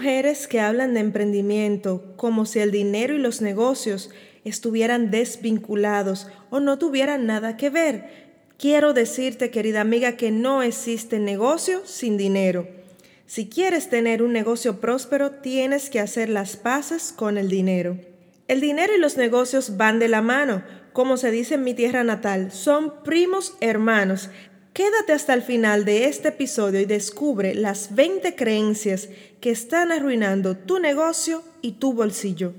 mujeres que hablan de emprendimiento como si el dinero y los negocios estuvieran desvinculados o no tuvieran nada que ver. Quiero decirte, querida amiga, que no existe negocio sin dinero. Si quieres tener un negocio próspero, tienes que hacer las paces con el dinero. El dinero y los negocios van de la mano, como se dice en mi tierra natal, son primos hermanos. Quédate hasta el final de este episodio y descubre las 20 creencias que están arruinando tu negocio y tu bolsillo.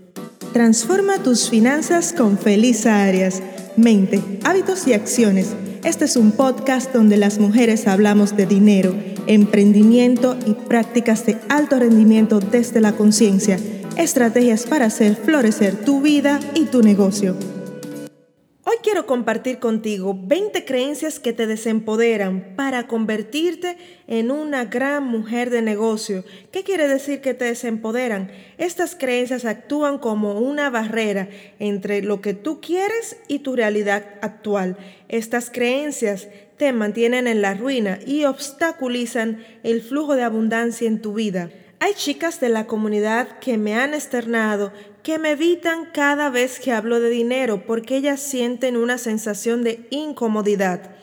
Transforma tus finanzas con Feliz Arias. Mente, hábitos y acciones. Este es un podcast donde las mujeres hablamos de dinero emprendimiento y prácticas de alto rendimiento desde la conciencia, estrategias para hacer florecer tu vida y tu negocio. Hoy quiero compartir contigo 20 creencias que te desempoderan para convertirte en una gran mujer de negocio. ¿Qué quiere decir que te desempoderan? Estas creencias actúan como una barrera entre lo que tú quieres y tu realidad actual. Estas creencias te mantienen en la ruina y obstaculizan el flujo de abundancia en tu vida. Hay chicas de la comunidad que me han externado que me evitan cada vez que hablo de dinero porque ellas sienten una sensación de incomodidad.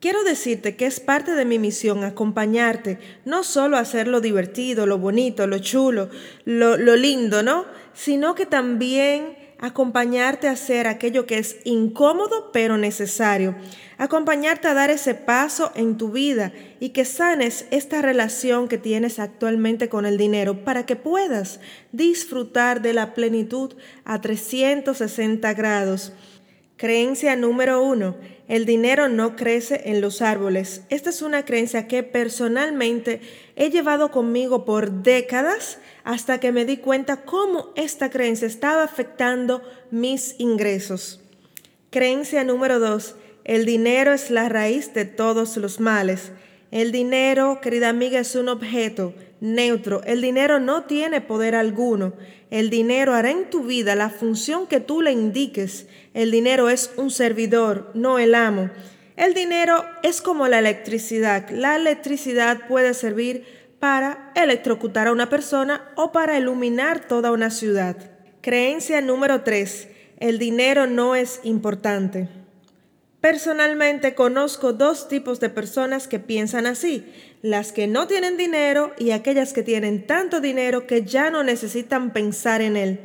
Quiero decirte que es parte de mi misión acompañarte, no solo a hacer lo divertido, lo bonito, lo chulo, lo, lo lindo, ¿no? Sino que también acompañarte a hacer aquello que es incómodo pero necesario, acompañarte a dar ese paso en tu vida y que sanes esta relación que tienes actualmente con el dinero para que puedas disfrutar de la plenitud a 360 grados. Creencia número uno, el dinero no crece en los árboles. Esta es una creencia que personalmente he llevado conmigo por décadas hasta que me di cuenta cómo esta creencia estaba afectando mis ingresos. Creencia número dos, el dinero es la raíz de todos los males. El dinero, querida amiga, es un objeto neutro. El dinero no tiene poder alguno. El dinero hará en tu vida la función que tú le indiques. El dinero es un servidor, no el amo. El dinero es como la electricidad. La electricidad puede servir para electrocutar a una persona o para iluminar toda una ciudad. Creencia número 3. El dinero no es importante. Personalmente conozco dos tipos de personas que piensan así, las que no tienen dinero y aquellas que tienen tanto dinero que ya no necesitan pensar en él.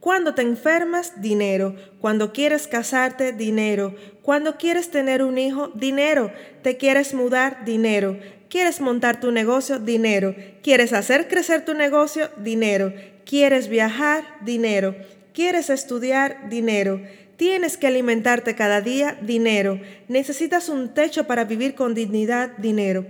Cuando te enfermas, dinero. Cuando quieres casarte, dinero. Cuando quieres tener un hijo, dinero. Te quieres mudar, dinero. Quieres montar tu negocio, dinero. Quieres hacer crecer tu negocio, dinero. Quieres viajar, dinero. Quieres estudiar, dinero. Tienes que alimentarte cada día, dinero. Necesitas un techo para vivir con dignidad, dinero.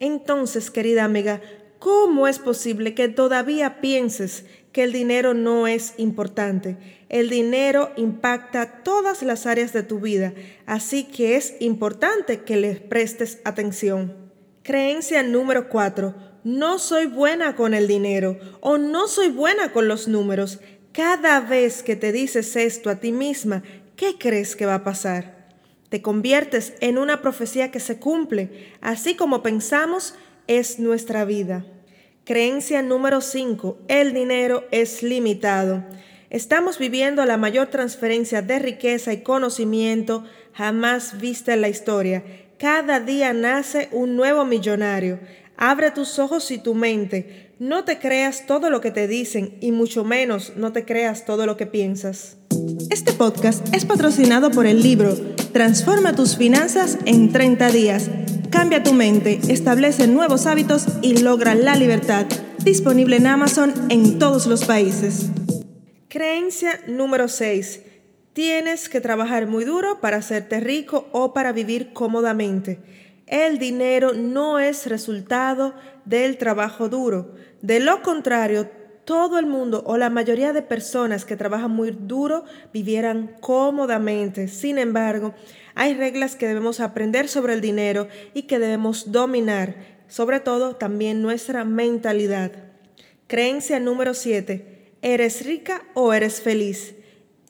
Entonces, querida amiga, ¿cómo es posible que todavía pienses que el dinero no es importante? El dinero impacta todas las áreas de tu vida, así que es importante que le prestes atención. Creencia número 4. No soy buena con el dinero o no soy buena con los números. Cada vez que te dices esto a ti misma, ¿qué crees que va a pasar? Te conviertes en una profecía que se cumple, así como pensamos es nuestra vida. Creencia número 5. El dinero es limitado. Estamos viviendo la mayor transferencia de riqueza y conocimiento jamás vista en la historia. Cada día nace un nuevo millonario. Abre tus ojos y tu mente. No te creas todo lo que te dicen y mucho menos no te creas todo lo que piensas. Este podcast es patrocinado por el libro Transforma tus finanzas en 30 días. Cambia tu mente, establece nuevos hábitos y logra la libertad. Disponible en Amazon en todos los países. Creencia número 6. Tienes que trabajar muy duro para hacerte rico o para vivir cómodamente. El dinero no es resultado del trabajo duro. De lo contrario, todo el mundo o la mayoría de personas que trabajan muy duro vivieran cómodamente. Sin embargo, hay reglas que debemos aprender sobre el dinero y que debemos dominar, sobre todo también nuestra mentalidad. Creencia número 7. ¿Eres rica o eres feliz?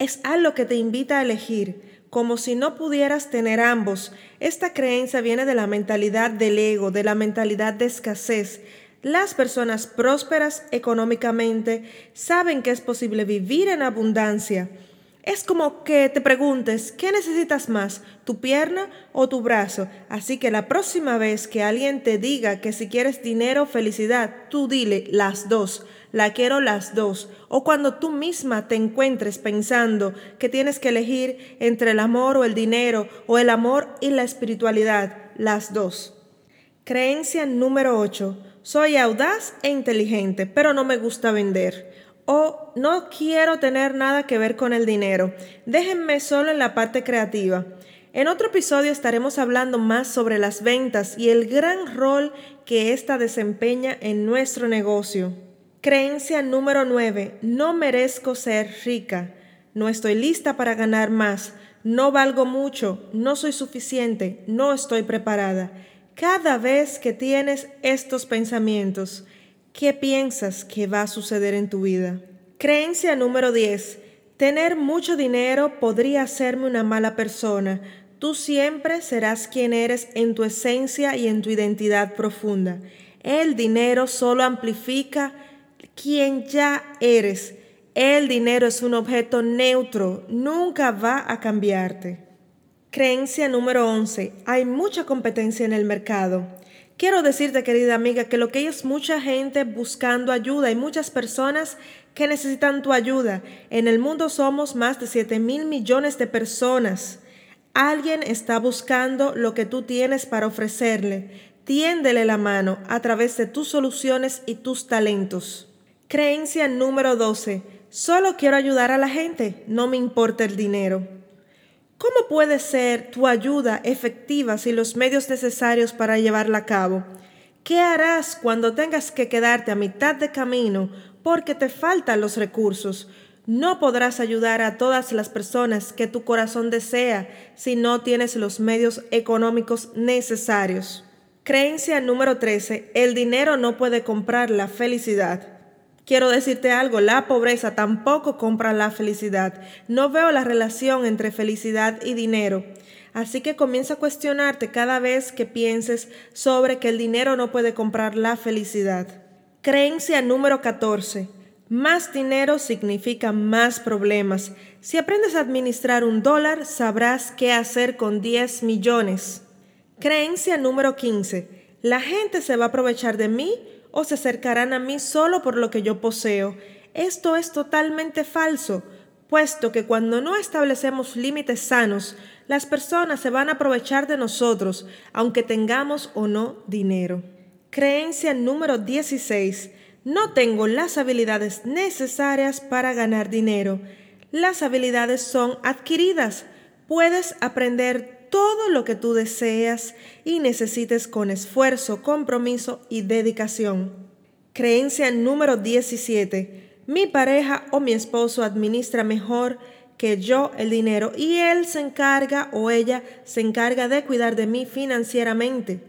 Es algo que te invita a elegir como si no pudieras tener ambos. Esta creencia viene de la mentalidad del ego, de la mentalidad de escasez. Las personas prósperas económicamente saben que es posible vivir en abundancia. Es como que te preguntes, ¿qué necesitas más, tu pierna o tu brazo? Así que la próxima vez que alguien te diga que si quieres dinero o felicidad, tú dile las dos, la quiero las dos. O cuando tú misma te encuentres pensando que tienes que elegir entre el amor o el dinero, o el amor y la espiritualidad, las dos. Creencia número 8. Soy audaz e inteligente, pero no me gusta vender o no quiero tener nada que ver con el dinero. Déjenme solo en la parte creativa. En otro episodio estaremos hablando más sobre las ventas y el gran rol que ésta desempeña en nuestro negocio. Creencia número 9. No merezco ser rica. No estoy lista para ganar más. No valgo mucho. No soy suficiente. No estoy preparada. Cada vez que tienes estos pensamientos, ¿Qué piensas que va a suceder en tu vida? Creencia número 10. Tener mucho dinero podría hacerme una mala persona. Tú siempre serás quien eres en tu esencia y en tu identidad profunda. El dinero solo amplifica quien ya eres. El dinero es un objeto neutro, nunca va a cambiarte. Creencia número 11. Hay mucha competencia en el mercado. Quiero decirte, querida amiga, que lo que hay es mucha gente buscando ayuda, hay muchas personas que necesitan tu ayuda. En el mundo somos más de 7 mil millones de personas. Alguien está buscando lo que tú tienes para ofrecerle. Tiéndele la mano a través de tus soluciones y tus talentos. Creencia número 12. Solo quiero ayudar a la gente, no me importa el dinero. ¿Cómo puede ser tu ayuda efectiva sin los medios necesarios para llevarla a cabo? ¿Qué harás cuando tengas que quedarte a mitad de camino porque te faltan los recursos? No podrás ayudar a todas las personas que tu corazón desea si no tienes los medios económicos necesarios. Creencia número 13. El dinero no puede comprar la felicidad. Quiero decirte algo, la pobreza tampoco compra la felicidad. No veo la relación entre felicidad y dinero. Así que comienza a cuestionarte cada vez que pienses sobre que el dinero no puede comprar la felicidad. Creencia número 14. Más dinero significa más problemas. Si aprendes a administrar un dólar, sabrás qué hacer con 10 millones. Creencia número 15. La gente se va a aprovechar de mí o se acercarán a mí solo por lo que yo poseo. Esto es totalmente falso, puesto que cuando no establecemos límites sanos, las personas se van a aprovechar de nosotros, aunque tengamos o no dinero. Creencia número 16. No tengo las habilidades necesarias para ganar dinero. Las habilidades son adquiridas. Puedes aprender todo lo que tú deseas y necesites con esfuerzo, compromiso y dedicación. Creencia número 17. Mi pareja o mi esposo administra mejor que yo el dinero y él se encarga o ella se encarga de cuidar de mí financieramente.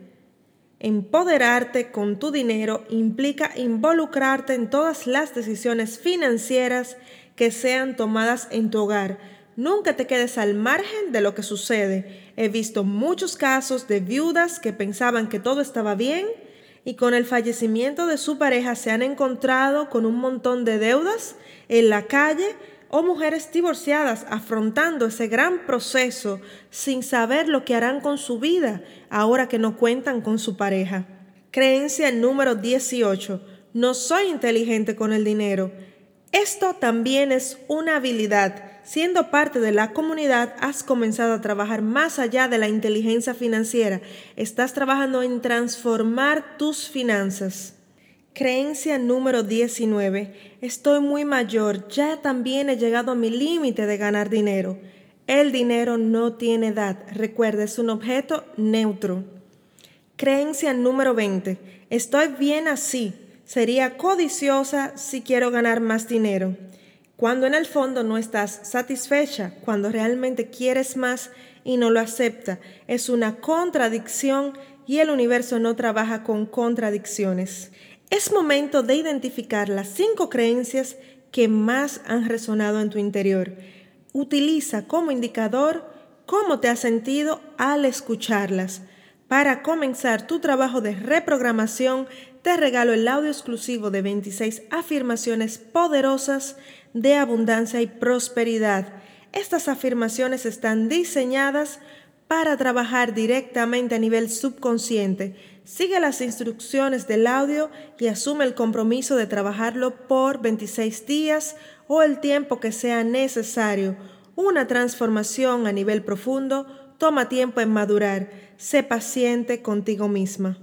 Empoderarte con tu dinero implica involucrarte en todas las decisiones financieras que sean tomadas en tu hogar Nunca te quedes al margen de lo que sucede. He visto muchos casos de viudas que pensaban que todo estaba bien y con el fallecimiento de su pareja se han encontrado con un montón de deudas en la calle o mujeres divorciadas afrontando ese gran proceso sin saber lo que harán con su vida ahora que no cuentan con su pareja. Creencia número 18. No soy inteligente con el dinero. Esto también es una habilidad Siendo parte de la comunidad, has comenzado a trabajar más allá de la inteligencia financiera. Estás trabajando en transformar tus finanzas. Creencia número 19. Estoy muy mayor, ya también he llegado a mi límite de ganar dinero. El dinero no tiene edad, recuerda, es un objeto neutro. Creencia número 20. Estoy bien así. Sería codiciosa si quiero ganar más dinero cuando en el fondo no estás satisfecha, cuando realmente quieres más y no lo acepta. Es una contradicción y el universo no trabaja con contradicciones. Es momento de identificar las cinco creencias que más han resonado en tu interior. Utiliza como indicador cómo te has sentido al escucharlas para comenzar tu trabajo de reprogramación te regalo el audio exclusivo de 26 afirmaciones poderosas de abundancia y prosperidad. Estas afirmaciones están diseñadas para trabajar directamente a nivel subconsciente. Sigue las instrucciones del audio y asume el compromiso de trabajarlo por 26 días o el tiempo que sea necesario. Una transformación a nivel profundo toma tiempo en madurar. Sé paciente contigo misma.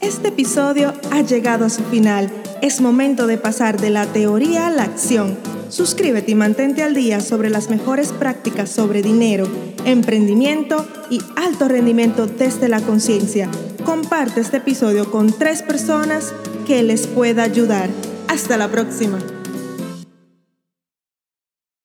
Este episodio ha llegado a su final. Es momento de pasar de la teoría a la acción. Suscríbete y mantente al día sobre las mejores prácticas sobre dinero, emprendimiento y alto rendimiento desde la conciencia. Comparte este episodio con tres personas que les pueda ayudar. Hasta la próxima.